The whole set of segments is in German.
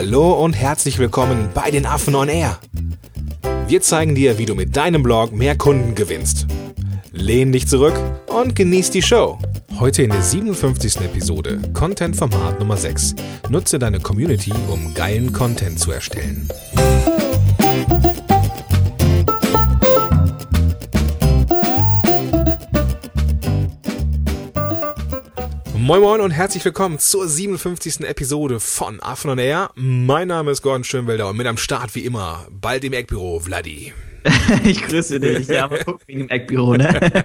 Hallo und herzlich willkommen bei den Affen on Air. Wir zeigen dir, wie du mit deinem Blog mehr Kunden gewinnst. Lehn dich zurück und genieß die Show. Heute in der 57. Episode Content Format Nummer 6. Nutze deine Community, um geilen Content zu erstellen. Moin Moin und herzlich willkommen zur 57. Episode von Affen on Air. Mein Name ist Gordon Schönwelder und mit am Start wie immer, bald im Eckbüro, Vladi. ich grüße dich. Ja, aber guck wegen dem Eckbüro, ne?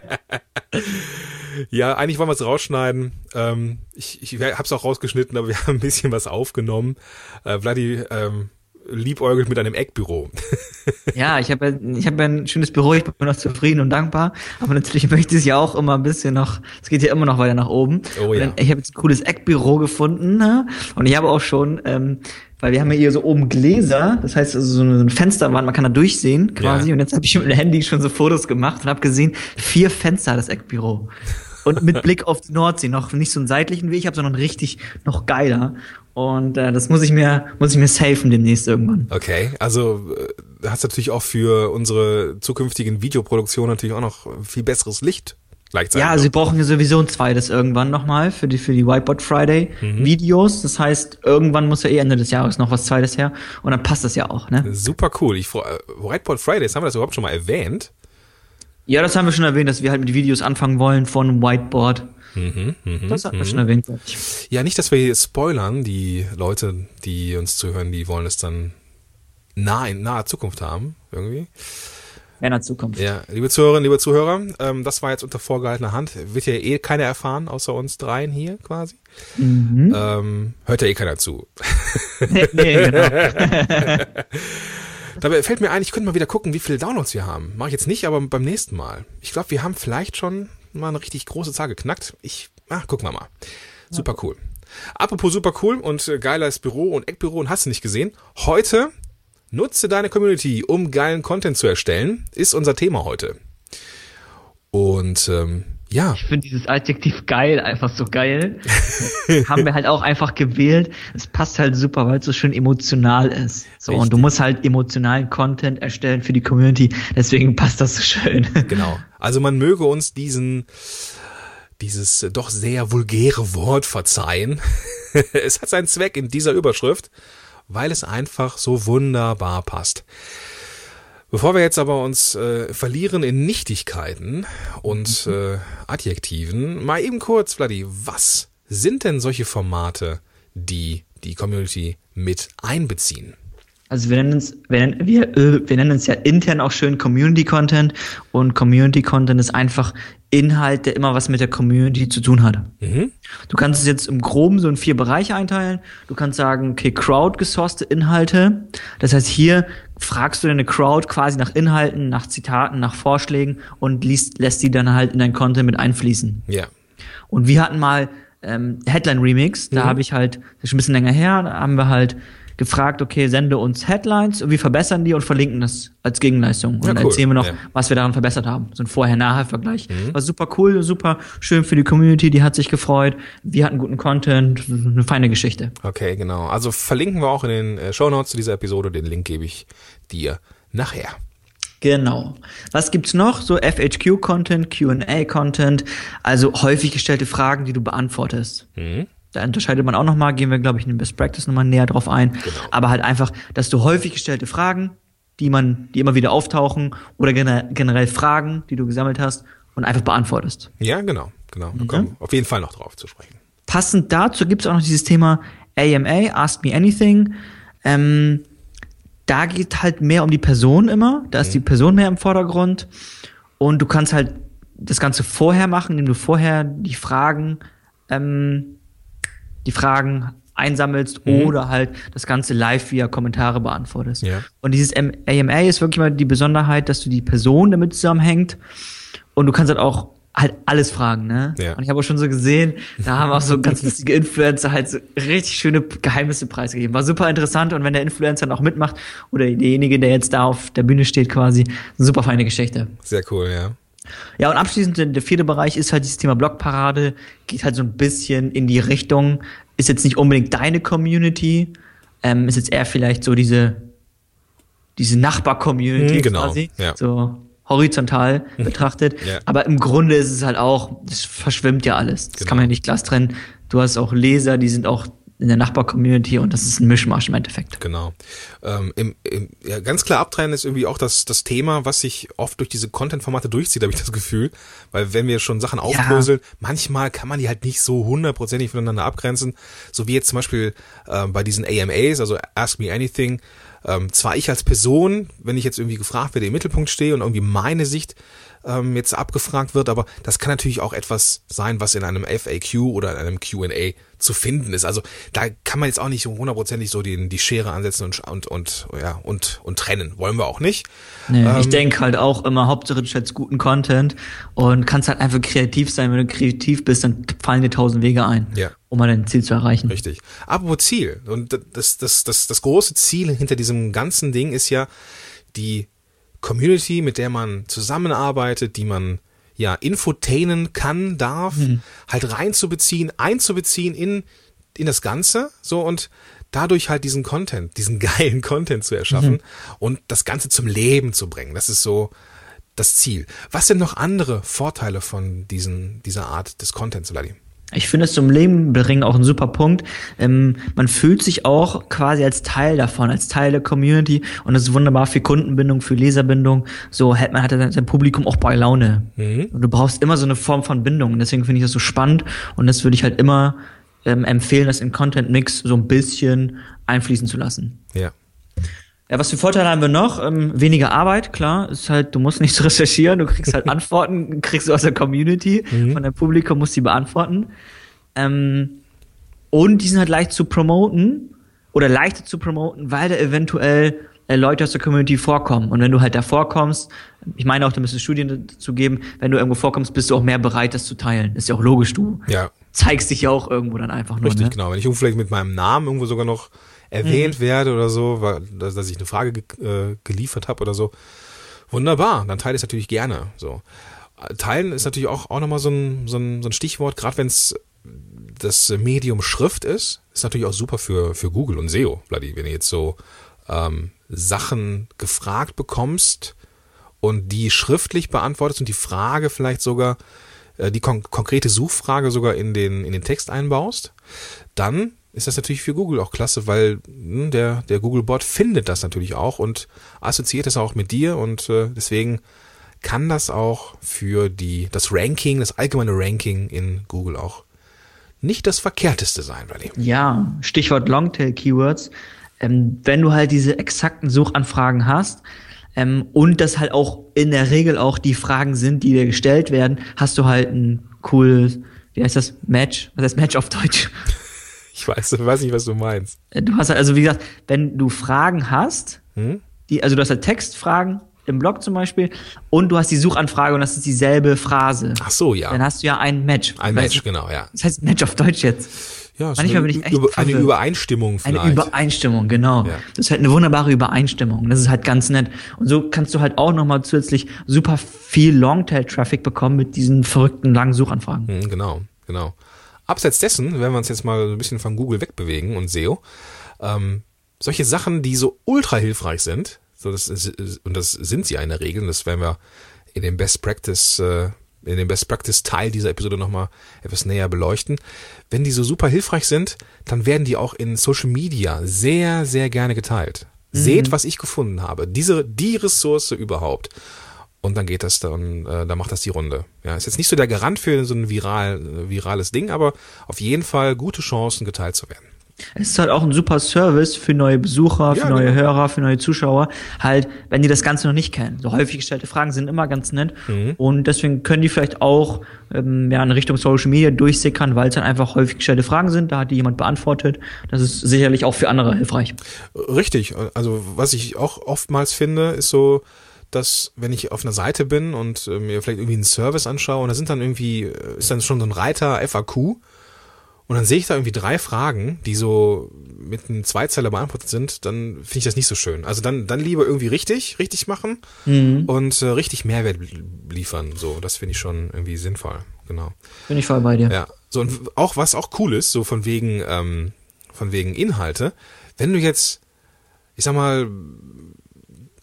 ja, eigentlich wollen wir es rausschneiden. Ähm, ich ich habe es auch rausgeschnitten, aber wir haben ein bisschen was aufgenommen. Äh, Vladi ähm, liebäugelt mit einem Eckbüro. ja, ich habe ich hab ein schönes Büro, ich bin noch zufrieden und dankbar, aber natürlich möchte ich es ja auch immer ein bisschen noch, es geht ja immer noch weiter nach oben. Oh, ja. ich habe jetzt ein cooles Eckbüro gefunden ne? und ich habe auch schon, ähm, weil wir haben ja hier so oben Gläser, das heißt also so eine Fensterwand, man kann da durchsehen quasi ja. und jetzt habe ich mit dem Handy schon so Fotos gemacht und habe gesehen, vier Fenster das Eckbüro und mit Blick auf die Nordsee noch nicht so einen seitlichen Weg habe, sondern richtig noch geiler. Und äh, das muss ich mir muss ich mir safen demnächst irgendwann. Okay, also äh, hast natürlich auch für unsere zukünftigen Videoproduktionen natürlich auch noch viel besseres Licht gleichzeitig. Ja, also wir brauchen ja sowieso ein zweites irgendwann nochmal für die für die Whiteboard Friday mhm. Videos. Das heißt, irgendwann muss ja eh Ende des Jahres noch was zweites her und dann passt das ja auch, ne? Super cool. Ich äh, Whiteboard Fridays haben wir das überhaupt schon mal erwähnt? Ja, das haben wir schon erwähnt, dass wir halt mit Videos anfangen wollen von Whiteboard. Mhm, mh, das hat man schon erwähnt. Ja, nicht, dass wir hier spoilern. Die Leute, die uns zuhören, die wollen es dann nah in naher Zukunft haben, irgendwie. In naher Zukunft. Ja, liebe Zuhörerinnen, liebe Zuhörer, ähm, das war jetzt unter vorgehaltener Hand. Wird ja eh keiner erfahren, außer uns dreien hier quasi. Mhm. Ähm, hört ja eh keiner zu. nee genau. Dabei fällt mir ein, ich könnte mal wieder gucken, wie viele Downloads wir haben. Mache ich jetzt nicht, aber beim nächsten Mal. Ich glaube, wir haben vielleicht schon mal eine richtig große Zahl geknackt. Ich, ach, gucken wir mal. Super cool. Apropos super cool und äh, geiles Büro und Eckbüro und hast du nicht gesehen. Heute nutze deine Community, um geilen Content zu erstellen, ist unser Thema heute. Und ähm, ja. Ich finde dieses Adjektiv geil einfach so geil. haben wir halt auch einfach gewählt. Es passt halt super, weil es so schön emotional ist. So, Richtig. und du musst halt emotionalen Content erstellen für die Community. Deswegen passt das so schön. Genau. Also man möge uns diesen, dieses doch sehr vulgäre Wort verzeihen. es hat seinen Zweck in dieser Überschrift, weil es einfach so wunderbar passt. Bevor wir jetzt aber uns äh, verlieren in Nichtigkeiten und mhm. äh, Adjektiven, mal eben kurz, Vladi, was sind denn solche Formate, die die Community mit einbeziehen? Also wir nennen es, wir nennen, wir, äh, wir nennen es ja intern auch schön Community Content und Community Content ist einfach Inhalt, der immer was mit der Community zu tun hat. Mhm. Du kannst es jetzt im Groben so in vier Bereiche einteilen. Du kannst sagen, okay, crowd-gesourcete Inhalte. Das heißt, hier fragst du deine Crowd quasi nach Inhalten, nach Zitaten, nach Vorschlägen und liest, lässt die dann halt in dein Content mit einfließen. Ja. Und wir hatten mal ähm, Headline Remix, da mhm. habe ich halt, das ist schon ein bisschen länger her, da haben wir halt gefragt, okay, sende uns Headlines und wir verbessern die und verlinken das als Gegenleistung. Und ja, cool. erzählen wir noch, ja. was wir daran verbessert haben. So ein Vorher-Nachher-Vergleich. Mhm. War super cool, super schön für die Community, die hat sich gefreut. Wir hatten guten Content, eine feine Geschichte. Okay, genau. Also verlinken wir auch in den äh, Show Notes zu dieser Episode. Den Link gebe ich dir nachher. Genau. Was gibt's noch? So FHQ-Content, QA-Content, also häufig gestellte Fragen, die du beantwortest. Mhm. Da unterscheidet man auch nochmal, gehen wir, glaube ich, in den Best Practice nochmal näher drauf ein. Genau. Aber halt einfach, dass du häufig gestellte Fragen, die man, die immer wieder auftauchen, oder generell Fragen, die du gesammelt hast, und einfach beantwortest. Ja, genau, genau. Wir kommen auf jeden Fall noch drauf zu sprechen. Passend dazu gibt's auch noch dieses Thema AMA, Ask Me Anything. Ähm, da geht halt mehr um die Person immer. Da ist mhm. die Person mehr im Vordergrund. Und du kannst halt das Ganze vorher machen, indem du vorher die Fragen ähm, die Fragen einsammelst mhm. oder halt das Ganze live via Kommentare beantwortest. Ja. Und dieses AMA ist wirklich mal die Besonderheit, dass du die Person damit zusammenhängt und du kannst halt auch halt alles fragen, ne? Ja. Und ich habe auch schon so gesehen, da haben auch so ganz lustige Influencer halt so richtig schöne Geheimnisse preisgegeben. War super interessant und wenn der Influencer dann auch mitmacht oder derjenige, der jetzt da auf der Bühne steht quasi, super feine Geschichte. Sehr cool, ja. Ja, und abschließend der vierte Bereich ist halt dieses Thema Blogparade, geht halt so ein bisschen in die Richtung, ist jetzt nicht unbedingt deine Community, ähm, ist jetzt eher vielleicht so diese, diese Nachbar-Community Hm, genau, quasi. ja. So horizontal betrachtet. Ja. Aber im Grunde ist es halt auch, es verschwimmt ja alles. Das Genau. kann man ja nicht glas trennen. Du hast auch Leser, die sind auch in der Nachbar-Community und das ist ein Mischmasch im Endeffekt. Genau. Ähm, im, im, ja, ganz klar abtrennen ist irgendwie auch das, das Thema, was sich oft durch diese Content-Formate durchzieht, habe ich das Gefühl. Weil wenn wir schon Sachen aufdröseln, manchmal kann man die halt nicht so hundertprozentig voneinander abgrenzen. So wie jetzt zum Beispiel äh, bei diesen AMAs, also Ask Me Anything. Ähm, zwar ich als Person, wenn ich jetzt irgendwie gefragt werde, im Mittelpunkt stehe und irgendwie meine Sicht ähm, jetzt abgefragt wird, aber das kann natürlich auch etwas sein, was in einem FAQ oder in einem Q&A zu finden ist. Also da kann man jetzt auch nicht hundertprozentig so die, die Schere ansetzen und, und, und, ja, und, und trennen. Wollen wir auch nicht. Nee, ich Ähm, denke halt auch immer, Hauptsache du stellst guten Content und kannst halt einfach kreativ sein. Wenn du kreativ bist, dann fallen dir tausend Wege ein, Ja. um mal dein Ziel zu erreichen. Richtig. Apropos Ziel. Und das, das, das, das große Ziel hinter diesem ganzen Ding ist ja die Community, mit der man zusammenarbeitet, die man ja infotainen kann, darf, halt reinzubeziehen, einzubeziehen in, in das Ganze, so und dadurch halt diesen Content, diesen geilen Content zu erschaffen und das Ganze zum Leben zu bringen. Das ist so das Ziel. Was sind noch andere Vorteile von diesen, dieser Art des Contents, Vladi? Ich finde es zum Leben bringen auch ein super Punkt. Ähm, man fühlt sich auch quasi als Teil davon, als Teil der Community und das ist wunderbar für Kundenbindung, für Leserbindung. So hält man hat sein Publikum auch bei Laune. Und du brauchst immer so eine Form von Bindung. Und deswegen finde ich das so spannend und das würde ich halt immer ähm, empfehlen, das in Content Mix so ein bisschen einfließen zu lassen. Ja. Ja, was für Vorteile haben wir noch? Ähm, weniger Arbeit, klar. Ist halt, du musst nicht so recherchieren, du kriegst halt Antworten, kriegst du aus der Community, von deinem Publikum musst die beantworten. Ähm, und die sind halt leicht zu promoten oder leichter zu promoten, weil da eventuell äh, Leute aus der Community vorkommen. Und wenn du halt da vorkommst, ich meine auch, da müsste es Studien dazu geben, wenn du irgendwo vorkommst, bist du auch mehr bereit, das zu teilen. Ist ja auch logisch, du Ja, zeigst dich ja auch irgendwo dann einfach nur. Richtig, ne? genau. Wenn ich vielleicht mit meinem Namen irgendwo sogar noch erwähnt werde oder so, weil, dass, ich eine Frage ge äh, geliefert habe oder so, wunderbar, dann teile ich es natürlich gerne. So. Teilen ist natürlich auch, auch nochmal so ein, so, ein, so ein Stichwort, gerade wenn es das Medium Schrift ist, ist natürlich auch super für, für Google und SEO, Vladi, wenn du jetzt so ähm, Sachen gefragt bekommst und die schriftlich beantwortest und die Frage vielleicht sogar, äh, die kon konkrete Suchfrage sogar in den, in den Text einbaust, dann ist das natürlich für Google auch klasse, weil hm, der, der Google-Bot findet das natürlich auch und assoziiert es auch mit dir und äh, deswegen kann das auch für die, das Ranking, das allgemeine Ranking in Google auch nicht das Verkehrteste sein, Rally. Ja, Stichwort Longtail-Keywords. Ähm, wenn du halt diese exakten Suchanfragen hast ähm, und das halt auch in der Regel auch die Fragen sind, die dir gestellt werden, hast du halt ein cooles, wie heißt das, Match? Was heißt Match auf Deutsch? Ich weiß, weiß nicht, was du meinst. Äh, Du hast halt, also wie gesagt, wenn du Fragen hast, Hm? die, also du hast halt Textfragen im Blog zum Beispiel und du hast die Suchanfrage und das ist dieselbe Phrase. Ach so, ja. Dann hast du ja ein Match. Ein Weißt Match, du? genau, ja. Das heißt Match auf Deutsch jetzt. ja Manchmal eine, bin ich echt über, eine. Übereinstimmung Eine vielleicht. Übereinstimmung, genau. Ja. Das ist halt eine wunderbare Übereinstimmung. Das ist halt ganz nett. Und so kannst du halt auch nochmal zusätzlich super viel Longtail-Traffic bekommen mit diesen verrückten langen Suchanfragen. Hm, Genau, genau. Abseits dessen, wenn wir uns jetzt mal ein bisschen von Google wegbewegen und SEO, ähm, solche Sachen, die so ultra hilfreich sind, so das ist, und das sind sie ja in der Regel, und das werden wir in dem Best Practice, äh, in dem Best Practice Teil dieser Episode nochmal etwas näher beleuchten. Wenn die so super hilfreich sind, dann werden die auch in Social Media sehr, sehr gerne geteilt. Seht, was ich gefunden habe. Diese, die Ressource überhaupt. Und dann geht das dann, äh, dann macht das die Runde. Ja, ist jetzt nicht so der Garant für so ein viral, äh, virales Ding, aber auf jeden Fall gute Chancen, geteilt zu werden. Es ist halt auch ein super Service für neue Besucher, für Ja, neue genau. Hörer, für neue Zuschauer, halt, wenn die das Ganze noch nicht kennen. So häufig gestellte Fragen sind immer ganz nett Mhm. und deswegen können die vielleicht auch ähm, ja, in Richtung Social Media durchsickern, weil es dann einfach häufig gestellte Fragen sind, da hat die jemand beantwortet. Das ist sicherlich auch für andere hilfreich. Richtig. Also was ich auch oftmals finde, ist so, dass wenn ich auf einer Seite bin und äh, mir vielleicht irgendwie einen Service anschaue und da sind dann irgendwie, äh, ist dann schon so ein Reiter FAQ und dann sehe ich da irgendwie drei Fragen, die so mit einem Zweizeiler beantwortet sind, dann finde ich das nicht so schön. Also dann, dann lieber irgendwie richtig, richtig machen und äh, richtig Mehrwert liefern. So, das finde ich schon irgendwie sinnvoll. Genau. Bin ich voll bei dir. Ja, so und auch was auch cool ist, so von wegen ähm, von wegen Inhalte. wenn du jetzt, ich sag mal,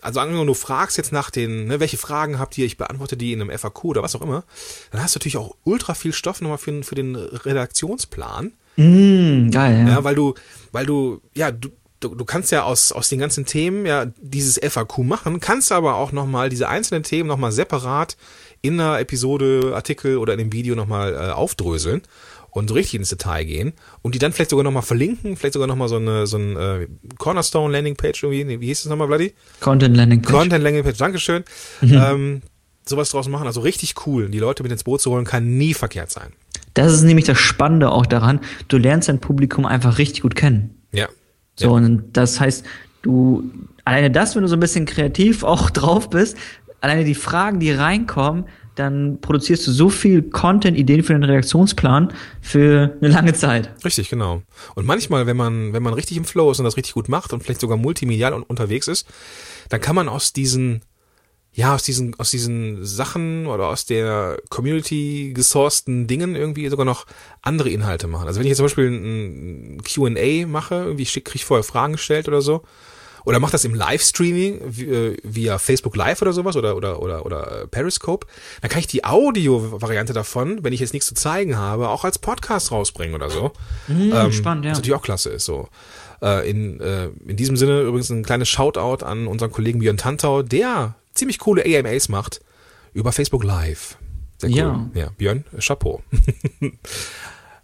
also angenommen, du fragst jetzt nach den, ne, welche Fragen habt ihr, ich beantworte die in einem FAQ oder was auch immer, dann hast du natürlich auch ultra viel Stoff nochmal für, für den Redaktionsplan. Mm, geil, ja. Ja, weil du, weil du, ja, du, du, du kannst ja aus, aus den ganzen Themen ja dieses FAQ machen, kannst aber auch nochmal diese einzelnen Themen nochmal separat in einer Episode, Artikel oder in einem Video nochmal äh, aufdröseln und so richtig ins Detail gehen und die dann vielleicht sogar nochmal verlinken, vielleicht sogar nochmal so eine so ein äh, Cornerstone Landing Page irgendwie, nee, wie hieß das nochmal, Bloody? Content Landing Page. Content Landing Page, Dankeschön. Mhm. Ähm, sowas draus machen, also richtig cool. Die Leute mit ins Boot zu holen, kann nie verkehrt sein. Das ist nämlich das Spannende auch daran. Du lernst dein Publikum einfach richtig gut kennen. Ja. So, ja. und das heißt, du, alleine das, wenn du so ein bisschen kreativ auch drauf bist, alleine die Fragen, die reinkommen, dann produzierst du so viel Content, Ideen für den Reaktionsplan für eine lange Zeit. Richtig, genau. Und manchmal, wenn man, wenn man richtig im Flow ist und das richtig gut macht und vielleicht sogar multimedial unterwegs ist, dann kann man aus diesen, ja, aus diesen, aus diesen Sachen oder aus der Community gesourcten Dingen irgendwie sogar noch andere Inhalte machen. Also wenn ich jetzt zum Beispiel ein Q&A mache, irgendwie kriege ich vorher Fragen gestellt oder so, oder macht das im Livestreaming äh, via Facebook Live oder sowas oder oder oder oder Periscope, dann kann ich die Audio-Variante davon, wenn ich jetzt nichts zu zeigen habe, auch als Podcast rausbringen oder so. Mhm, ähm, spannend, ja. Was natürlich auch klasse ist so. Äh, in, äh, in diesem Sinne übrigens ein kleines Shoutout an unseren Kollegen Björn Tantau, der ziemlich coole AMAs macht über Facebook Live. Sehr cool. Ja. ja, Björn, Chapeau.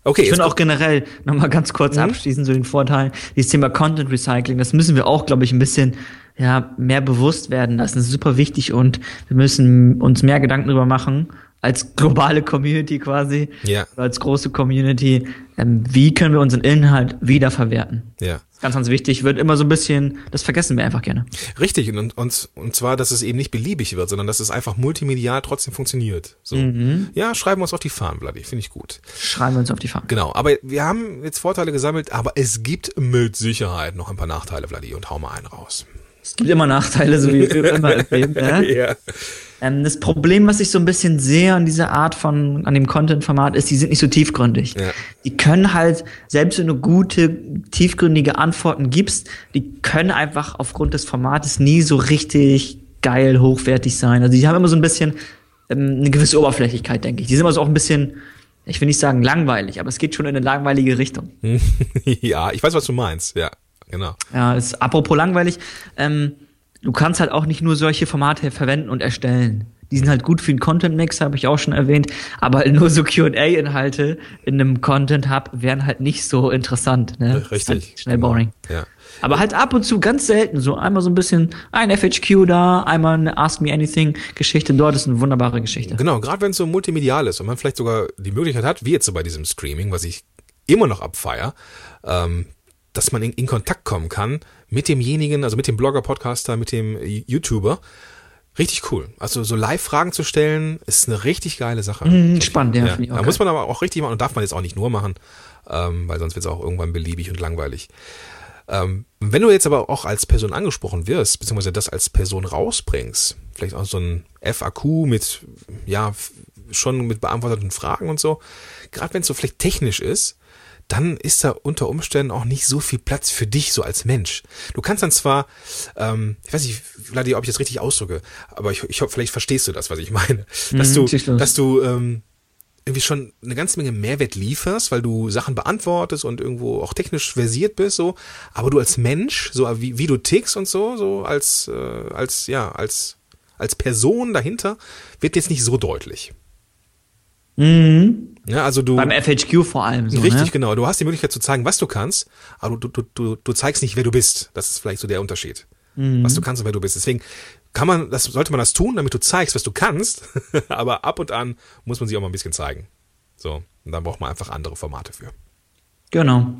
Okay, ich finde auch generell, nochmal ganz kurz mhm. abschließend zu den Vorteilen, dieses Thema Content Recycling, das müssen wir auch, glaube ich, ein bisschen ja, mehr bewusst werden lassen. Das ist super wichtig und wir müssen uns mehr Gedanken darüber machen, als globale Community quasi, ja. als große Community, ähm, wie können wir unseren Inhalt wiederverwerten? Ja. Ganz, ganz wichtig, wird immer so ein bisschen, das vergessen wir einfach gerne. Richtig, und, und, und zwar, dass es eben nicht beliebig wird, sondern dass es einfach multimedial trotzdem funktioniert. So. Mhm. Ja, schreiben wir uns auf die Fahnen, Bloody, finde ich gut. Schreiben wir uns auf die Fahnen. Genau, aber wir haben jetzt Vorteile gesammelt, aber es gibt mit Sicherheit noch ein paar Nachteile, Bloody, und hau mal einen raus. Es gibt immer Nachteile, so wie immer im Leben. Ja? ja. Ähm, das Problem, was ich so ein bisschen sehe an dieser Art von, an dem Content-Format, ist, die sind nicht so tiefgründig. Ja. Die können halt, selbst wenn du gute, tiefgründige Antworten gibst, die können einfach aufgrund des Formates nie so richtig geil, hochwertig sein. Also die haben immer so ein bisschen ähm, eine gewisse Oberflächlichkeit, denke ich. Die sind immer so auch ein bisschen, ich will nicht sagen langweilig, aber es geht schon in eine langweilige Richtung. ja, ich weiß, was du meinst, ja, genau. Ja, ist apropos langweilig, ähm, du kannst halt auch nicht nur solche Formate verwenden und erstellen. Die sind halt gut für den Content-Mix, habe ich auch schon erwähnt, aber halt nur so QA-Inhalte in einem Content-Hub wären halt nicht so interessant. Ne? Richtig. Halt schnell boring. Ja. Aber halt ab und zu ganz selten so einmal so ein bisschen ein FHQ da, einmal eine Ask Me Anything Geschichte dort ist eine wunderbare Geschichte. Genau, gerade wenn es so multimedial ist und man vielleicht sogar die Möglichkeit hat, wie jetzt so bei diesem Streaming, was ich immer noch abfeier, ähm, dass man in, in Kontakt kommen kann mit demjenigen, also mit dem Blogger, Podcaster, mit dem YouTuber. Richtig cool. Also so Live-Fragen zu stellen, ist eine richtig geile Sache. Mhm, spannend, ja. ja. finde ich auch Da muss man aber auch richtig machen und darf man jetzt auch nicht nur machen, ähm, weil sonst wird es auch irgendwann beliebig und langweilig. Ähm, wenn du jetzt aber auch als Person angesprochen wirst, beziehungsweise das als Person rausbringst, vielleicht auch so ein FAQ mit, ja, schon mit beantworteten Fragen und so, gerade wenn es so vielleicht technisch ist, dann ist da unter Umständen auch nicht so viel Platz für dich so als Mensch. Du kannst dann zwar, ähm, ich weiß nicht, Vladi, ob ich das richtig ausdrücke, aber ich, ich hoffe, vielleicht verstehst du das, was ich meine. Dass Mhm, du, schieß los. dass du ähm, irgendwie schon eine ganze Menge Mehrwert lieferst, weil du Sachen beantwortest und irgendwo auch technisch versiert bist, so, aber du als Mensch, so wie, wie du tickst und so, so als, äh, als, ja, als, als Person dahinter, wird jetzt nicht so deutlich. Mhm. Ja, also du. Beim FHQ vor allem so. Richtig, ne? genau. Du hast die Möglichkeit zu zeigen, was du kannst, aber du, du, du, du zeigst nicht, wer du bist. Das ist vielleicht so der Unterschied. Mhm. Was du kannst und wer du bist. Deswegen kann man, das sollte man das tun, damit du zeigst, was du kannst. aber ab und an muss man sich auch mal ein bisschen zeigen. So. Und dann braucht man einfach andere Formate für. Genau.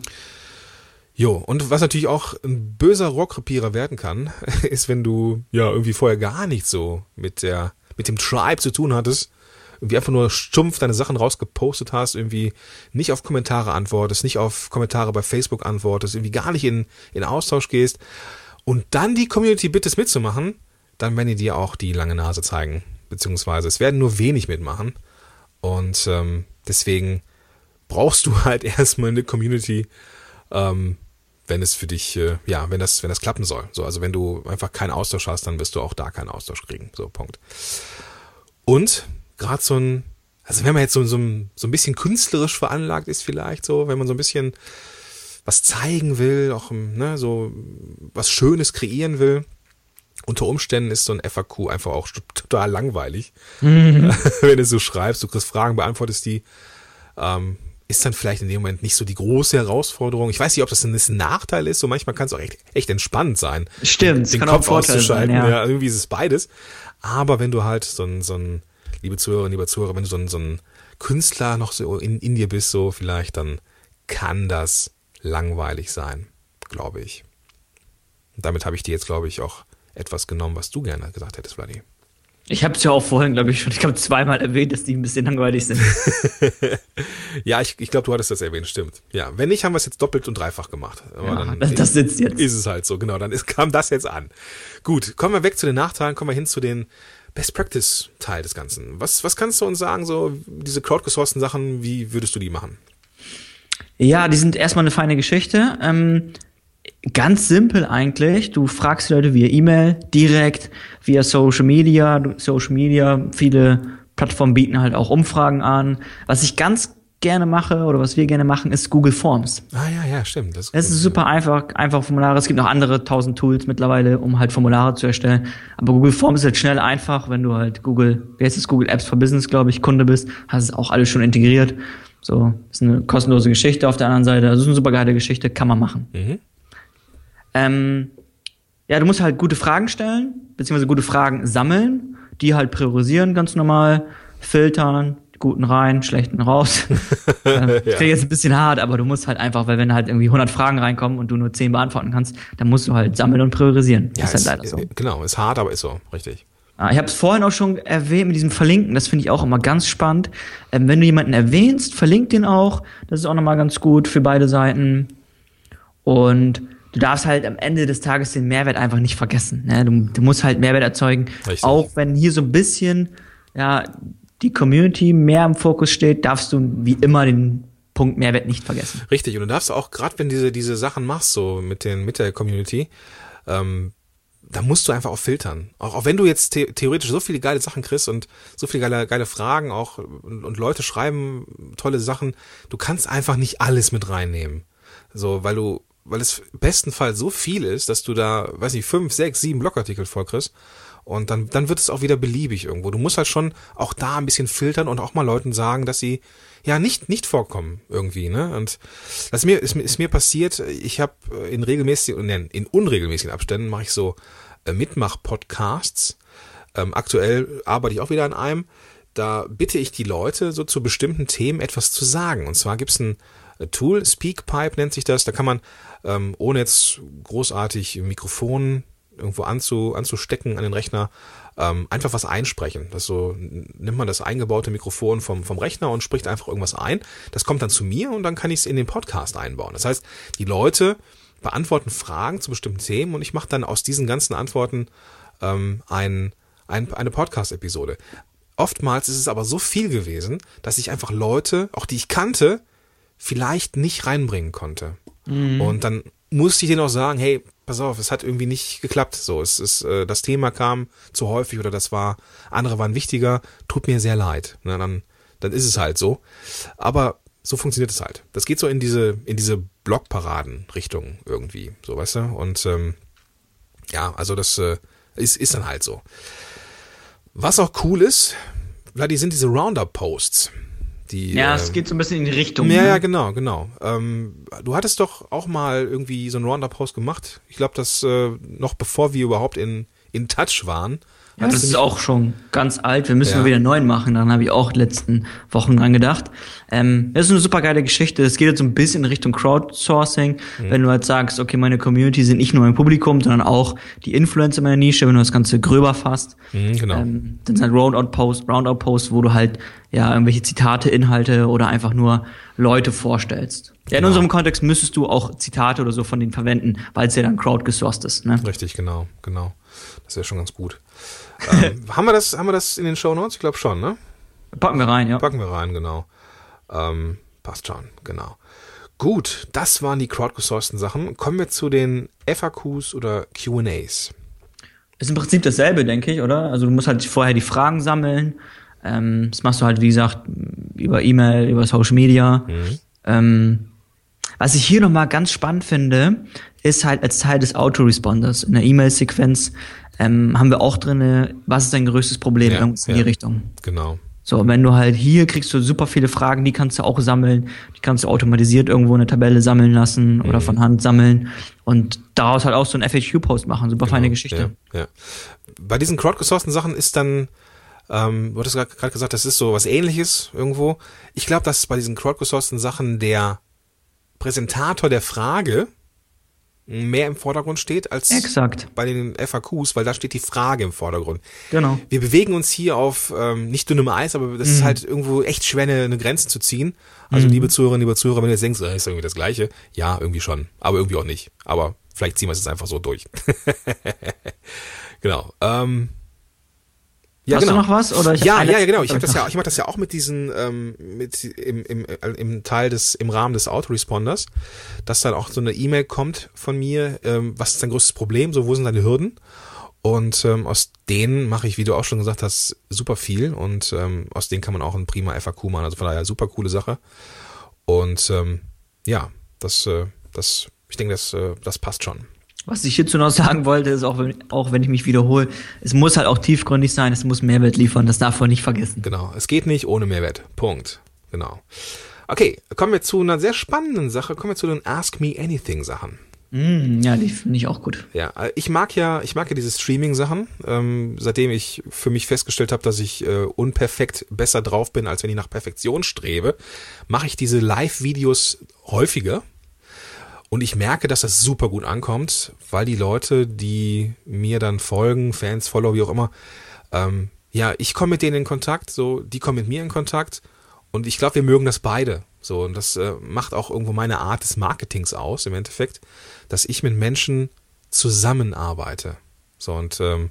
Jo, und was natürlich auch ein böser Rohrkrepierer werden kann, ist, wenn du ja irgendwie vorher gar nichts so mit der, mit dem Tribe zu tun hattest, irgendwie einfach nur stumpf deine Sachen rausgepostet hast, irgendwie nicht auf Kommentare antwortest, nicht auf Kommentare bei Facebook antwortest, irgendwie gar nicht in, in Austausch gehst und dann die Community bittest mitzumachen, dann werden die dir auch die lange Nase zeigen. Beziehungsweise es werden nur wenig mitmachen. Und ähm, deswegen brauchst du halt erstmal eine Community, ähm, wenn es für dich, äh, ja, wenn das, wenn das klappen soll. So, also wenn du einfach keinen Austausch hast, dann wirst du auch da keinen Austausch kriegen. So, Punkt. Und gerade so ein, also wenn man jetzt so, so, so ein bisschen künstlerisch veranlagt ist vielleicht so, wenn man so ein bisschen was zeigen will, auch ne, so was Schönes kreieren will, unter Umständen ist so ein FAQ einfach auch total langweilig. Mhm. wenn du so schreibst, du kriegst Fragen, beantwortest die, ähm, ist dann vielleicht in dem Moment nicht so die große Herausforderung. Ich weiß nicht, ob das ein, Nachteil ist. So manchmal kann es auch echt, echt entspannt sein. Stimmt, den, den Kopf auszuschalten. Sein, ja. ja. irgendwie ist es beides. Aber wenn du halt so ein, so ein liebe Zuhörerinnen, lieber Zuhörer, wenn du so ein, so ein Künstler noch so in, in dir bist, so vielleicht, dann kann das langweilig sein, glaube ich. Und damit habe ich dir jetzt, glaube ich, auch etwas genommen, was du gerne gesagt hättest, Vladi. Ich habe es ja auch vorhin, glaube ich, schon, ich glaube, zweimal erwähnt, dass die ein bisschen langweilig sind. ja, ich, ich glaube, du hattest das erwähnt, stimmt. Ja, wenn nicht, haben wir es jetzt doppelt und dreifach gemacht. Aber ja, dann das sitzt jetzt. Ist es halt so, genau, dann ist, kam das jetzt an. Gut, kommen wir weg zu den Nachteilen, kommen wir hin zu den Best Practice Teil des Ganzen. Was, was kannst du uns sagen, so diese crowdgesourcten Sachen, wie würdest du die machen? Ja, die sind erstmal eine feine Geschichte. Ähm, Ganz simpel eigentlich. Du fragst die Leute via E-Mail, direkt, via Social Media. Social Media, viele Plattformen bieten halt auch Umfragen an. Was ich ganz gerne mache oder was wir gerne machen, ist Google Forms. Ah ja, ja, stimmt. Das ist, das ist super einfach, einfach Formulare. Es gibt noch andere tausend Tools mittlerweile, um halt Formulare zu erstellen. Aber Google Forms ist halt schnell einfach, wenn du halt Google, wie heißt es, Google Apps for Business, glaube ich, Kunde bist, hast es auch alles schon integriert. So, ist eine kostenlose Geschichte auf der anderen Seite. Also ist eine super geile Geschichte, kann man machen. Mhm. Ähm, ja, du musst halt gute Fragen stellen, beziehungsweise gute Fragen sammeln, die halt priorisieren ganz normal, filtern, guten rein, schlechten raus. ähm, ja. Klingt jetzt ein bisschen hart, aber du musst halt einfach, weil wenn halt irgendwie 100 Fragen reinkommen und du nur 10 beantworten kannst, dann musst du halt sammeln und priorisieren. Ja, ist halt leider so. Genau, ist hart, aber ist so, richtig. Ah, ich habe es vorhin auch schon erwähnt mit diesem Verlinken, das finde ich auch immer ganz spannend. Ähm, wenn du jemanden erwähnst, verlink den auch. Das ist auch nochmal ganz gut für beide Seiten. Und du darfst halt am Ende des Tages den Mehrwert einfach nicht vergessen. Ne? Du, du musst halt Mehrwert erzeugen. Richtig. Auch wenn hier so ein bisschen ja, die Community mehr im Fokus steht, darfst du wie immer den Punkt Mehrwert nicht vergessen. Richtig, und du darfst auch, gerade wenn diese, diese Sachen machst, so mit, den, mit der Community, ähm, da musst du einfach auch filtern. Auch, auch wenn du jetzt the theoretisch so viele geile Sachen kriegst und so viele geile, geile Fragen auch und, und Leute schreiben tolle Sachen, du kannst einfach nicht alles mit reinnehmen. So, weil du weil es im besten Fall so viel ist, dass du da, weiß nicht, fünf, sechs, sieben Blogartikel vollkriegst. Und dann, dann wird es auch wieder beliebig irgendwo. Du musst halt schon auch da ein bisschen filtern und auch mal Leuten sagen, dass sie ja nicht nicht vorkommen irgendwie, ne? Und das ist mir ist, ist mir passiert. Ich habe in regelmäßigen, nein, in unregelmäßigen Abständen mache ich so äh, Mitmach-Podcasts. Ähm, aktuell arbeite ich auch wieder an einem. Da bitte ich die Leute, so zu bestimmten Themen etwas zu sagen. Und zwar gibt's ein Tool, Speakpipe nennt sich das. Da kann man ähm, ohne jetzt großartig Mikrofon irgendwo anzu, anzustecken an den Rechner, ähm, einfach was einsprechen. Das so nimmt man das eingebaute Mikrofon vom, vom Rechner und spricht einfach irgendwas ein. Das kommt dann zu mir und dann kann ich es in den Podcast einbauen. Das heißt, die Leute beantworten Fragen zu bestimmten Themen und ich mache dann aus diesen ganzen Antworten ähm, ein, ein, eine Podcast-Episode. Oftmals ist es aber so viel gewesen, dass ich einfach Leute, auch die ich kannte, vielleicht nicht reinbringen konnte. Mhm. Und dann musste ich denen auch sagen, hey, pass auf, es hat irgendwie nicht geklappt. So, es ist, äh, das Thema kam zu häufig oder das war, andere waren wichtiger, tut mir sehr leid. Na, dann, dann ist es halt so. Aber so funktioniert es halt. Das geht so in diese, in diese Blockparaden-Richtung irgendwie, so weißt du? Und ähm, ja, also das äh, ist, ist dann halt so. Was auch cool ist, Vladi, sind diese Roundup-Posts. Die, ja, es ähm, geht so ein bisschen in die Richtung. Ja, ne? ja, genau, genau. Ähm, du hattest doch auch mal irgendwie so einen Roundup-Post gemacht. Ich glaube, das äh, noch bevor wir überhaupt in, in Touch waren. Ja, das ist auch schon ganz alt. Wir müssen ja. mal wieder einen neuen machen. Daran habe ich auch letzten Wochen dran gedacht. Ähm, das ist eine super geile Geschichte. Es geht jetzt so ein bisschen in Richtung Crowdsourcing. Mhm. Wenn du halt sagst, okay, meine Community sind nicht nur mein Publikum, sondern auch die Influencer meiner Nische, wenn du das Ganze gröber fasst. Mhm, genau. Ähm, dann sind halt Roundout-Posts, Roundout-Posts, wo du halt ja irgendwelche Zitate, Inhalte oder einfach nur Leute vorstellst. Ja, in genau. unserem Kontext müsstest du auch Zitate oder so von denen verwenden, weil es ja dann crowdgesourced ist. Ne? Richtig, genau, genau. Das ist ja schon ganz gut ähm, haben, wir das, haben wir das in den Show Notes? Ich glaube schon, ne? Packen wir rein, ja. Packen wir rein, genau. Ähm, passt schon, genau. Gut, das waren die crowdgesourceten Sachen. Kommen wir zu den FAQs oder Q&As. Ist im Prinzip dasselbe, denke ich, oder? Also du musst halt vorher die Fragen sammeln. Ähm, das machst du halt, wie gesagt, über E-Mail, über Social Media. Mhm. Ähm, was ich hier nochmal ganz spannend finde, ist halt als Teil des Autoresponders in der E-Mail-Sequenz ähm, haben wir auch drinne, was ist dein größtes Problem ja, in die ja, Richtung. Genau. So, wenn du halt hier kriegst du super viele Fragen, die kannst du auch sammeln, die kannst du automatisiert irgendwo in eine Tabelle sammeln lassen oder mhm. von Hand sammeln und daraus halt auch so ein FAQ-Post machen. Super genau, feine Geschichte. Ja, ja. Bei diesen crowdgesourcten Sachen ist dann, ähm, du hattest gerade gesagt, das ist so was ähnliches irgendwo. Ich glaube, dass bei diesen crowdgesourcten Sachen der Präsentator der Frage mehr im Vordergrund steht als Exakt. bei den FAQs, weil da steht die Frage im Vordergrund. Genau. Wir bewegen uns hier auf ähm, nicht dünnem Eis, aber das mhm. ist halt irgendwo echt schwer, eine, eine Grenze zu ziehen. Also mhm. liebe Zuhörerinnen, liebe Zuhörer, wenn ihr jetzt denkt, das ist irgendwie das Gleiche, ja, irgendwie schon, aber irgendwie auch nicht. Aber vielleicht ziehen wir es jetzt einfach so durch. genau. Ähm, ja, Hast genau. du noch was? Oder ich ja, ja, ja, genau. Ich mach das ja, ich mach das ja auch mit diesen, ähm, mit im, im, äh, im Teil des, im Rahmen des Autoresponders, dass dann auch so eine E-Mail kommt von mir, ähm, was ist dein größtes Problem, so wo sind deine Hürden? Und ähm, aus denen mache ich, wie du auch schon gesagt hast, super viel und ähm, aus denen kann man auch ein prima FAQ machen. Also von daher super coole Sache. Und ähm, ja, das, äh, das, ich denke, das, äh, das passt schon. Was ich hierzu noch sagen wollte, ist auch wenn, auch wenn ich mich wiederhole, es muss halt auch tiefgründig sein, es muss Mehrwert liefern, das darf man nicht vergessen. Genau, es geht nicht ohne Mehrwert. Punkt. Genau. Okay, kommen wir zu einer sehr spannenden Sache, kommen wir zu den Ask Me Anything Sachen. Mm, ja, die finde ich auch gut. Ja, äh, ich mag ja, ich mag ja diese Streaming-Sachen. Ähm, seitdem ich für mich festgestellt habe, dass ich äh, unperfekt besser drauf bin, als wenn ich nach Perfektion strebe, mache ich diese Live-Videos häufiger und ich merke, dass das super gut ankommt, weil die Leute, die mir dann folgen, Fans, Follower, wie auch immer, ähm, ja, ich komme mit denen in Kontakt, so, die kommen mit mir in Kontakt. Und ich glaube, wir mögen das beide. So, und das äh, macht auch irgendwo meine Art des Marketings aus, im Endeffekt, dass ich mit Menschen zusammenarbeite. So, und ähm,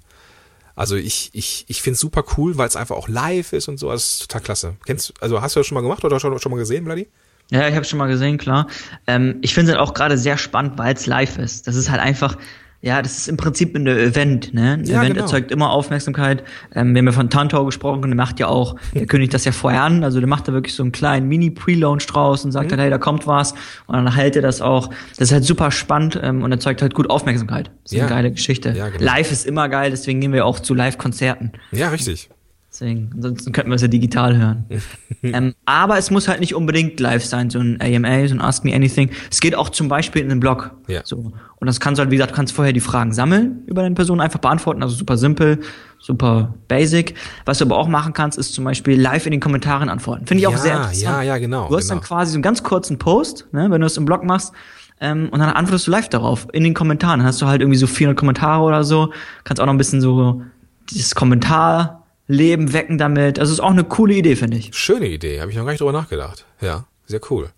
also ich, ich, ich finde es super cool, weil es einfach auch live ist und so. Das ist total klasse. Kennst also hast du das schon mal gemacht oder schon, schon mal gesehen, Bloody? Ja, ich habe schon mal gesehen, klar. Ähm, ich finde es halt auch gerade sehr spannend, weil es live ist. Das ist halt einfach, ja, das ist im Prinzip ein Event, ne? Ein ja, Event genau. erzeugt immer Aufmerksamkeit. Ähm, wir haben ja von Tantau gesprochen, der macht ja auch, der kündigt das ja vorher an, also der macht da wirklich so einen kleinen Mini-Pre-Launch draus und sagt mhm. dann, hey, da kommt was und dann hält er das auch. Das ist halt super spannend ähm, und erzeugt halt gut Aufmerksamkeit. Das ist ja. eine geile Geschichte. Ja, genau. Live ist immer geil, deswegen gehen wir auch zu Live-Konzerten. Ja, richtig. Deswegen, ansonsten könnten wir es ja digital hören. ähm, aber es muss halt nicht unbedingt live sein, so ein AMA, so ein Ask Me Anything. Es geht auch zum Beispiel in einem Blog. Ja. So. Und das kannst du halt, wie gesagt, kannst vorher die Fragen sammeln über deine Person, einfach beantworten, also super simpel, super basic. Was du aber auch machen kannst, ist zum Beispiel live in den Kommentaren antworten. Finde ich ja, auch sehr interessant. Ja, ja, genau. Du hast genau. dann quasi so einen ganz kurzen Post, ne, wenn du es im Blog machst, ähm, und dann antwortest du live darauf, in den Kommentaren. Dann hast du halt irgendwie so 400 Kommentare oder so, kannst auch noch ein bisschen so dieses Kommentar Leben wecken damit. Also ist auch eine coole Idee, finde ich. Schöne Idee, habe ich noch gar nicht drüber nachgedacht. Ja, sehr cool.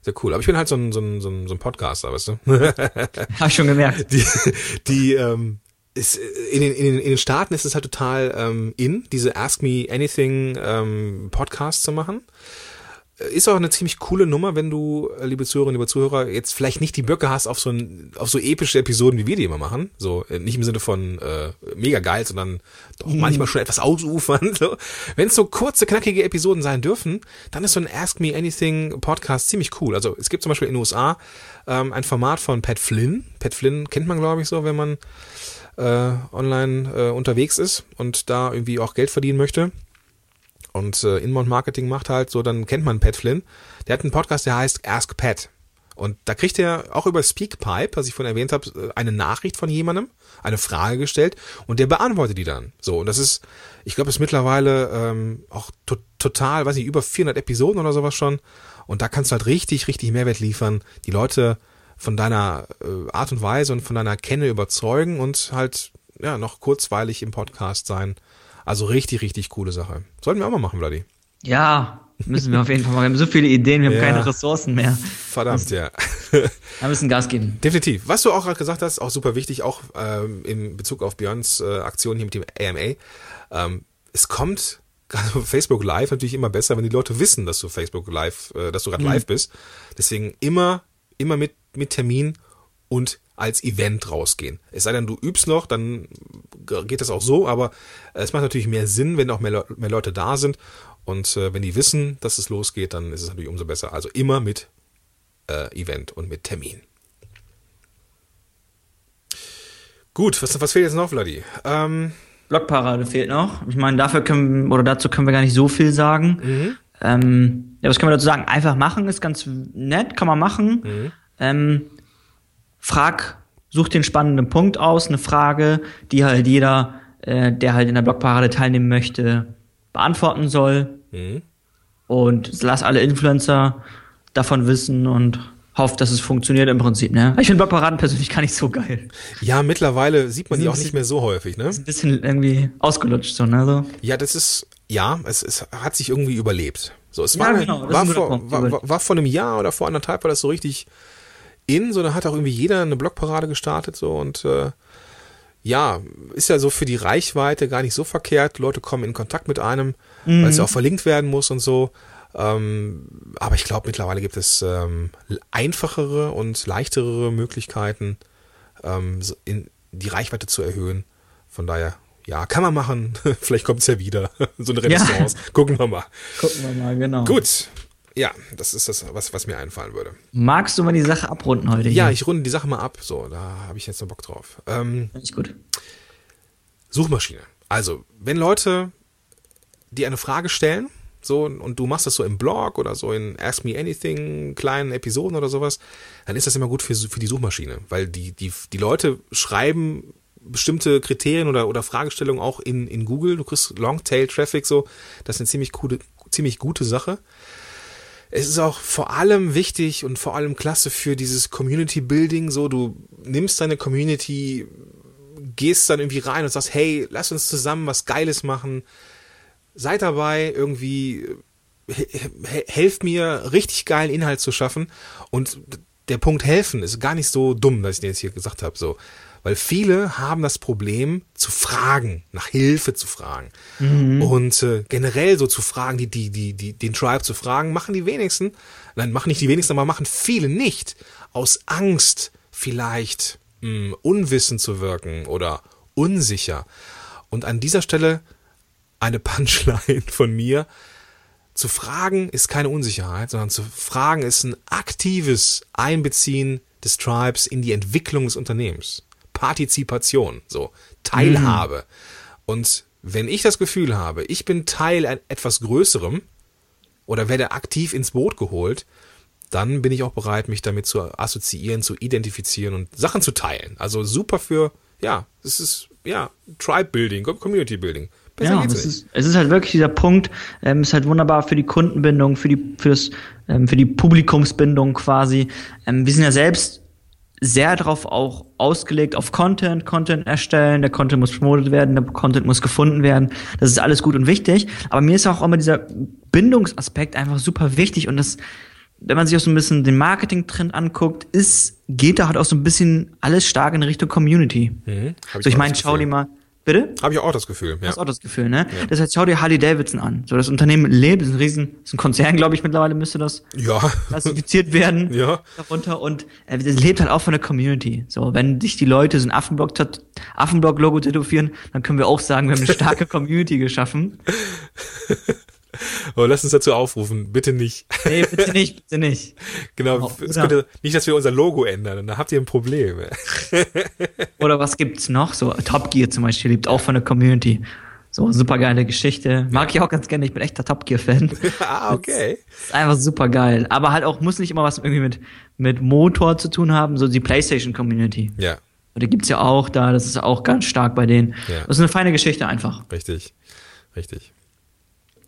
Sehr cool. Aber ich bin halt so ein, so ein, so ein, so ein Podcaster, weißt du? Hab ich schon gemerkt. Die, die ähm, ist, in, den, in, den, in den Staaten ist es halt total ähm, in, diese Ask Me Anything ähm, Podcasts zu machen ist auch eine ziemlich coole Nummer, wenn du, äh, liebe Zuhörerinnen, liebe Zuhörer, jetzt vielleicht nicht die Böcke hast auf so ein, auf so epische Episoden, wie wir die immer machen. So, äh, nicht im Sinne von äh, mega geil, sondern doch mhm. manchmal schon etwas ausufern. So. Wenn es so kurze, knackige Episoden sein dürfen, dann ist so ein Ask Me Anything Podcast ziemlich cool. Also es gibt zum Beispiel in den USA ähm, ein Format von Pat Flynn. Pat Flynn kennt man, glaube ich, so, wenn man äh, online äh, unterwegs ist und da irgendwie auch Geld verdienen möchte und äh, Inbound Marketing macht halt so, dann kennt man Pat Flynn. Der hat einen Podcast, der heißt Ask Pat. Und da kriegt er auch über Speakpipe, was ich vorhin erwähnt habe, äh, eine Nachricht von jemandem, eine Frage gestellt und der beantwortet die dann. So, und das ist, ich glaube, es ist mittlerweile ähm, auch to total, weiß ich, über 400 Episoden oder sowas schon. Und da kannst du halt richtig, richtig Mehrwert liefern, die Leute von deiner äh, Art und Weise und von deiner Kenne überzeugen und halt ja noch kurzweilig im Podcast sein. Also richtig, richtig coole Sache. Sollten wir auch mal machen, Vladi. Ja, müssen wir auf jeden Fall machen. Wir haben so viele Ideen, wir haben ja. keine Ressourcen mehr. Verdammt, ja. wir müssen Gas geben. Definitiv. Was du auch gerade gesagt hast, auch super wichtig, auch ähm, in Bezug auf Björns äh, Aktion hier mit dem AMA. Ähm, es kommt gerade Facebook Live natürlich immer besser, wenn die Leute wissen, dass du Facebook Live, äh, dass du gerade Mhm. live bist. Deswegen immer, immer mit, mit Termin und als Event rausgehen. Es sei denn, du übst noch, dann geht das auch so, aber es macht natürlich mehr Sinn, wenn auch mehr, Leu- mehr Leute da sind. Und äh, wenn die wissen, dass es losgeht, dann ist es natürlich umso besser. Also immer mit äh, Event und mit Termin. Gut, was, was fehlt jetzt noch, Vladi? Ähm, Blockparade fehlt noch. Ich meine, dafür können oder dazu können wir gar nicht so viel sagen. Mhm. Ähm, ja, was können wir dazu sagen? Einfach machen ist ganz nett, kann man machen. Mhm. Ähm, frag, such den spannenden Punkt aus, eine Frage, die halt jeder, äh, der halt in der Blockparade teilnehmen möchte, beantworten soll. Mhm. Und lass alle Influencer davon wissen und hofft, dass es funktioniert im Prinzip. Ne? Ich finde Blockparaden persönlich gar nicht so geil. ja, mittlerweile sieht man die auch nicht mehr so häufig, ne? Ist ein bisschen irgendwie ausgelutscht so, ne? So. Ja, das ist, ja, es, es hat sich irgendwie überlebt. So, es Ja, war, genau, war, vor, war, war vor einem Jahr oder vor anderthalb war das so richtig in, so da hat auch irgendwie jeder eine Blockparade gestartet so und äh, ja, ist ja so für die Reichweite gar nicht so verkehrt. Leute kommen in Kontakt mit einem, weil Mhm. es ja auch verlinkt werden muss und so. Ähm, aber ich glaube, mittlerweile gibt es ähm, einfachere und leichtere Möglichkeiten, ähm, in die Reichweite zu erhöhen. Von daher, ja, kann man machen. Vielleicht kommt es ja wieder. so eine Ja. Renaissance. Gucken wir mal. Gucken wir mal, genau. Gut. Ja, das ist das, was, was mir einfallen würde. Magst du mal die Sache abrunden heute? Ja, hier? ich runde die Sache mal ab. So, da habe ich jetzt noch Bock drauf. Ähm, ich gut. Suchmaschine. Also, wenn Leute dir eine Frage stellen, so, und du machst das so im Blog oder so in Ask Me Anything, kleinen Episoden oder sowas, dann ist das immer gut für, für die Suchmaschine, weil die, die, die Leute schreiben bestimmte Kriterien oder, oder Fragestellungen auch in, in Google. Du kriegst Longtail-Traffic so. Das ist eine ziemlich gute, ziemlich gute Sache. Es ist auch vor allem wichtig und vor allem klasse für dieses Community Building. So, du nimmst deine Community, gehst dann irgendwie rein und sagst, hey, lass uns zusammen was Geiles machen. Seid dabei, irgendwie he- he- helft mir, richtig geilen Inhalt zu schaffen. Und der Punkt helfen ist gar nicht so dumm, dass ich den jetzt hier gesagt habe. So. Weil viele haben das Problem, zu fragen, nach Hilfe zu fragen. Und äh, generell so zu fragen, die, die, die, die, den Tribe zu fragen, machen die wenigsten, nein, machen nicht die wenigsten, aber machen viele nicht. Aus Angst vielleicht mh, unwissend zu wirken oder unsicher. Und an dieser Stelle eine Punchline von mir. Zu fragen ist keine Unsicherheit, sondern zu fragen ist ein aktives Einbeziehen des Tribes in die Entwicklung des Unternehmens. Partizipation, so Teilhabe. Und wenn ich das Gefühl habe, ich bin Teil ein, etwas Größerem oder werde aktiv ins Boot geholt, dann bin ich auch bereit, mich damit zu assoziieren, zu identifizieren und Sachen zu teilen. Also super für, ja, es ist, ja, Tribe Building, Community Building. Besser Ja, es ist, es ist halt wirklich dieser Punkt, ähm, ist halt wunderbar für die Kundenbindung, für die, für das, ähm, für die Publikumsbindung quasi. Ähm, wir sind ja selbst sehr darauf auch ausgelegt auf Content, Content erstellen, der Content muss promotet werden, der Content muss gefunden werden. Das ist alles gut und wichtig. Aber mir ist auch immer dieser Bindungsaspekt einfach super wichtig und das, wenn man sich auch so ein bisschen den Marketing-Trend anguckt, ist, geht da halt auch so ein bisschen alles stark in Richtung Community. Mhm, So, ich meine, schau dir mal, bitte? Habe ich auch das Gefühl, ja. Das ist auch das Gefühl, ne? Das heißt, schau dir Harley Davidson an. So, das Unternehmen lebt, ist ein riesen, ist ein Konzern, glaube ich, mittlerweile müsste das Ja. klassifiziert werden. Ja. Darunter und äh, das lebt halt auch von der Community. So, wenn sich die Leute so ein Affenblock Affenblock-Logo tätowieren, dann können wir auch sagen, wir haben eine starke Community geschaffen. Aber lass uns dazu aufrufen, bitte nicht. Nee, bitte nicht, bitte nicht. Genau, Oh, oder- könnte nicht, dass wir unser Logo ändern, dann habt ihr ein Problem. Oder was gibt's noch? So, Top Gear zum Beispiel lebt auch von der Community. So, super geile Geschichte. Mag ich auch ganz gerne. Ich bin echter Top Gear-Fan. ah, okay. Ist einfach super geil. Aber halt auch, muss nicht immer was irgendwie mit, mit Motor zu tun haben, so die PlayStation Community. Ja, die gibt's ja auch da, das ist auch ganz stark bei denen. Ja. Das ist eine feine Geschichte einfach. richtig. Richtig.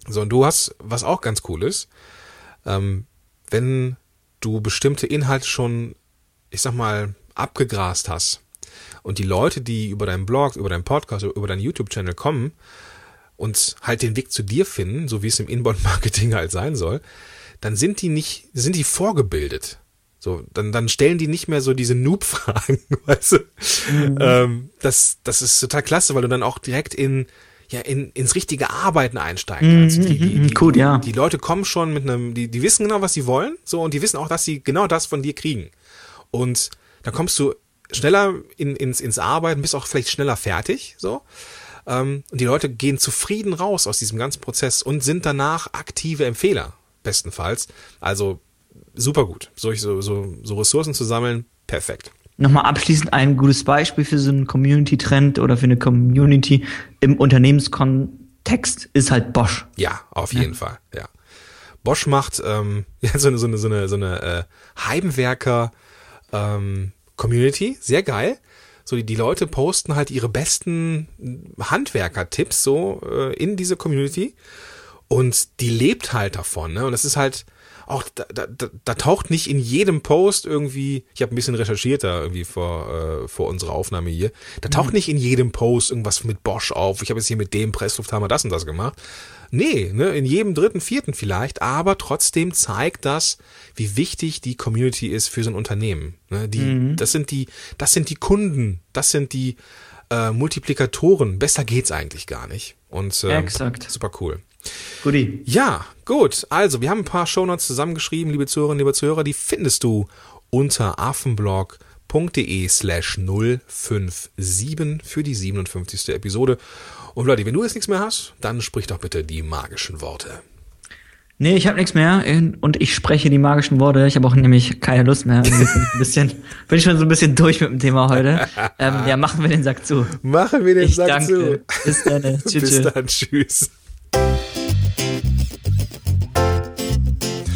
So, und du hast, was auch ganz cool ist, ähm, wenn du bestimmte Inhalte schon, ich sag mal, abgegrast hast und die Leute, die über deinen Blog, über deinen Podcast, über deinen YouTube-Channel kommen und halt den Weg zu dir finden, so wie es im Inbound-Marketing halt sein soll, dann sind die nicht, sind die vorgebildet. So, dann, dann stellen die nicht mehr so diese Noob-Fragen, weißt du? Ähm, das, das ist total klasse, weil du dann auch direkt in, ja in, ins richtige Arbeiten einsteigen kannst. Die, die, die, Gut, ja. die Leute kommen schon mit einem, die, die wissen genau, was sie wollen, so und die wissen auch, dass sie genau das von dir kriegen. Und dann kommst du schneller in, ins, ins Arbeiten, bist auch vielleicht schneller fertig, so. Ähm, und die Leute gehen zufrieden raus aus diesem ganzen Prozess und sind danach aktive Empfehler, bestenfalls. Also super gut. So, so, so Ressourcen zu sammeln, perfekt. Nochmal abschließend ein gutes Beispiel für so einen Community-Trend oder für eine Community im Unternehmenskontext ist halt Bosch. Ja, auf jeden Fall, ja. Bosch macht ähm, ja, so eine, so eine, so eine, so eine äh, Heimwerker ähm, Community, sehr geil. So, die, die Leute posten halt ihre besten Handwerker-Tipps so äh, in diese Community und die lebt halt davon, ne? Und das ist halt auch, da, da, da, taucht nicht in jedem Post irgendwie, ich habe ein bisschen recherchiert da irgendwie vor, äh, vor unserer Aufnahme hier, da taucht nicht in jedem Post irgendwas mit Bosch auf, ich habe jetzt hier mit dem Presslufthammer das und das gemacht. Nee, ne, in jedem dritten, vierten vielleicht, aber trotzdem zeigt das, wie wichtig die Community ist für so ein Unternehmen. Ne, die, das sind die, das sind die Kunden, das sind die äh, Multiplikatoren. Besser geht's eigentlich gar nicht. Und ähm, Exakt. super cool. Guti. Ja, gut. Also, wir haben ein paar Shownotes zusammengeschrieben, liebe Zuhörerinnen, liebe Zuhörer. Die findest du unter affenblog.de slash 057 für die 57. Episode. Und Leute, wenn du jetzt nichts mehr hast, dann sprich doch bitte die magischen Worte. Nee, ich habe nichts mehr und ich spreche die magischen Worte. Ich habe auch nämlich keine Lust mehr. Ein bisschen, bin ich schon so ein bisschen durch mit dem Thema heute. Ähm, ja, machen wir den Sack zu. Machen wir den Ich Sack danke. zu. Bis dann. Tschüss. Bis dann, tschüss.